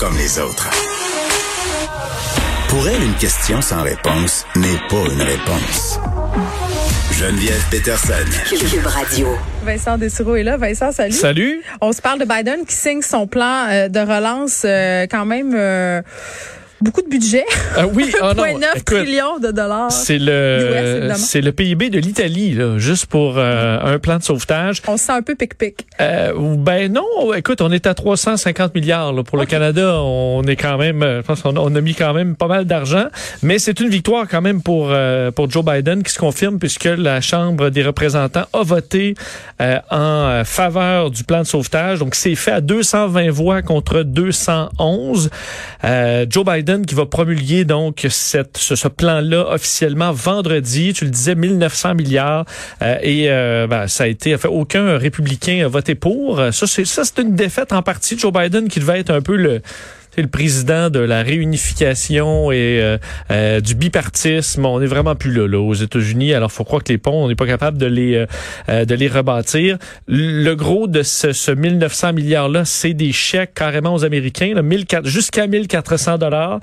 comme les autres. Pour elle, une question sans réponse n'est pas une réponse. Geneviève Peterson. Cube Radio. Vincent Dessureau est là. Vincent, salut. Salut. On se parle de Biden qui signe son plan euh, de relance euh, quand même euh, beaucoup de budget. Ah oui, non, 1,9 écoute, trillions de dollars. C'est le c'est le PIB de l'Italie là, juste pour euh, un plan de sauvetage. On se sent un peu pic-pic. Euh, ben non, écoute, on est à 350 milliards là. pour le Canada. On est quand même, euh, je pense qu'on a, on a mis quand même pas mal d'argent, mais c'est une victoire quand même pour euh, pour Joe Biden qui se confirme puisque la Chambre des représentants a voté euh, en euh, faveur du plan de sauvetage. Donc c'est fait à 220 voix contre 211. Euh, Joe Biden qui va promulguer donc ce, plan-là officiellement vendredi. Tu le disais, 1900 milliards euh, et euh, ben, ça a été fait aucun républicain a voté pour. Euh, Ça c'est une défaite en partie Joe Biden qui devait être un peu le le président de la réunification et euh, euh, du bipartisme. On est vraiment plus là, là aux États-Unis. Alors, faut croire que les ponts, on n'est pas capable de les euh, euh, de les rebâtir. Le gros de ce, ce 1900 milliards là, c'est des chèques carrément aux Américains, là, 1400 jusqu'à 1400 dollars,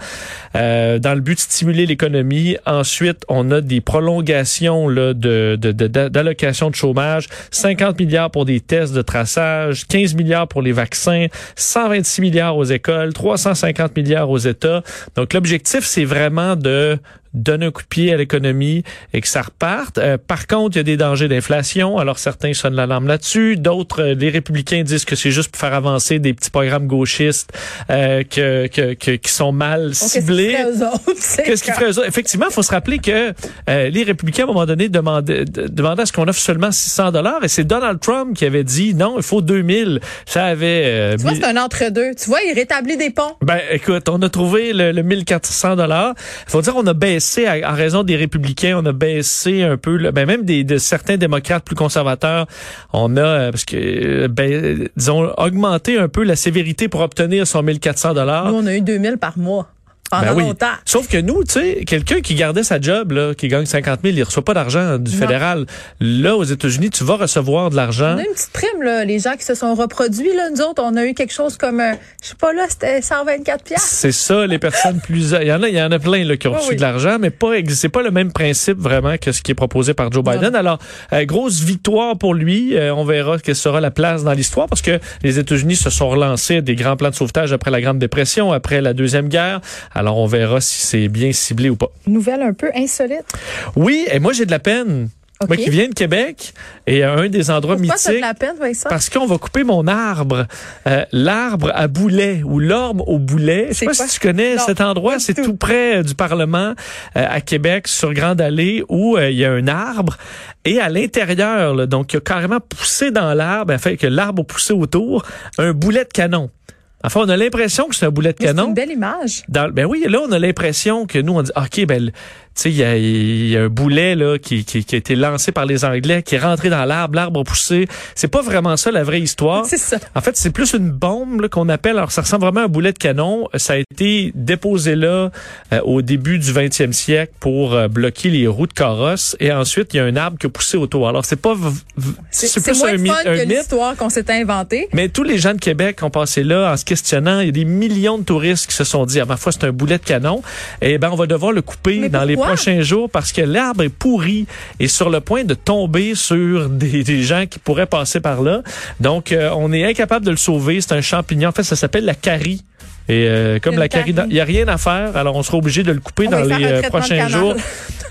euh, dans le but de stimuler l'économie. Ensuite, on a des prolongations là, de de- de- de chômage, 50 milliards pour des tests de traçage, 15 milliards pour les vaccins, 126 milliards aux écoles, 350 milliards aux États. Donc l'objectif, c'est vraiment de donner un coup de pied à l'économie et que ça reparte. Euh, par contre, il y a des dangers d'inflation. Alors certains sonnent l'alarme là-dessus. D'autres, euh, les républicains disent que c'est juste pour faire avancer des petits programmes gauchistes euh, que, que, que- qui sont mal ciblés. Qu'est-ce qu'ils feraient eux autres? C'est Qu'est-ce qu'ils feraient eux autres? Effectivement, il faut se rappeler que euh, les républicains, à un moment donné, demandaient, de- demandaient à ce qu'on offre seulement 600 dollars. Et c'est Donald Trump qui avait dit non, il faut 2000. Ça avait... euh, Tu vois, c'est un entre-deux. Tu vois, il rétablit des ponts. ben, écoute, on a trouvé le, le 1400 dollars. faut dire, on a baissé à- en raison des républicains, on a baissé un peu, ben même des, de certains démocrates plus conservateurs. On a, euh, parce que, euh, ben, disons, augmenté un peu la sévérité pour obtenir son 1400 dollars. On a eu 2000 par mois pendant Ben oui. longtemps. Sauf que nous, tu sais, quelqu'un qui gardait sa job, là, qui gagne 50 000, il reçoit pas d'argent du Non. fédéral. Là, aux États-Unis, tu vas recevoir de l'argent. On a une petite prime, là. Les gens qui se sont reproduits, là, nous autres, on a eu quelque chose comme, euh, je sais pas, là, c'était 124 piastres. C'est ça, les personnes plus. Il y en a, il y en a plein là, qui ont Oui, reçu oui. de l'argent, mais pas. C'est pas le même principe vraiment que ce qui est proposé par Joe Biden. Alors, euh, grosse victoire pour lui. Euh, on verra quelle sera la place dans l'histoire parce que les États-Unis se sont relancés des grands plans de sauvetage après la Grande Dépression, après la deuxième guerre. Alors, on verra si c'est bien ciblé ou pas. Nouvelle un peu insolite. Oui, et moi j'ai de la peine. Moi qui viens de Québec et à un des endroits Pourquoi t'as de mythiques. la peine, Vincent? Parce qu'on va couper mon arbre, Euh, l'arbre à boulet ou l'orme au boulet. Je sais C'est pas quoi? si tu connais Non, cet endroit, c'est tout. tout près euh, du Parlement euh, à Québec sur Grande Allée où euh, il y a un arbre et à l'intérieur, là, donc il a carrément poussé dans l'arbre, afin que l'arbre a poussé autour, un boulet de canon. Enfin, on a l'impression que c'est un boulet de Mais C'est canon. une belle image. Dans- ben oui, là, on a l'impression que nous, on dit, OK, ben, sais, il y y a un boulet, là, qui, qui, qui a été lancé par les Anglais, qui est rentré dans l'arbre, l'arbre a poussé. C'est pas vraiment ça, la vraie histoire. C'est ça. En fait, c'est plus une bombe qu'on appelle. Alors, ça ressemble vraiment à un boulet de canon. Ça a été déposé là euh, au début du 20e siècle pour euh, bloquer les roues de carrosse. Et ensuite, il y a un arbre qui a poussé autour. Alors, c'est pas C'est plus moins un, mythe- fun un que l'histoire qu'on s'est inventée. Mais tous les gens de Québec ont passé là en se questionnant. Il y a des millions de touristes qui se sont dit, à ma foi, c'est un boulet de canon. Et ben, on va devoir le couper Mais dans les? Prochains jours parce que l'arbre est pourri et sur le point de tomber sur des, des gens qui pourraient passer par là. Donc, euh, on est incapable de le sauver. C'est un champignon. En fait, ça s'appelle la carie. Et euh, comme la carie, il y a rien à faire. Alors, on sera obligé de le couper On va dans les euh, prochains jours.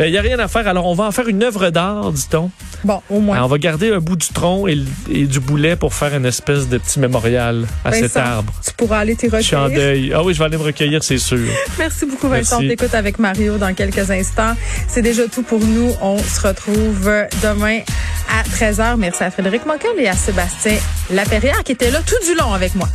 Il y a rien à faire. Alors, on va en faire une œuvre d'art, dit-on. Bon, au moins. Alors, on va garder un bout du tronc et, du boulet pour faire une espèce de petit mémorial à cet arbre. Tu pourras aller t'y Je suis en recueillir. deuil. Ah oui, je vais aller me recueillir, c'est sûr. Merci beaucoup, Vincent. On Merci. t'écoute avec Mario dans quelques instants. C'est déjà tout pour nous. On se retrouve demain à 13h. Merci à Frédéric Moncal et à Sébastien Laperrière qui était là tout du long avec moi.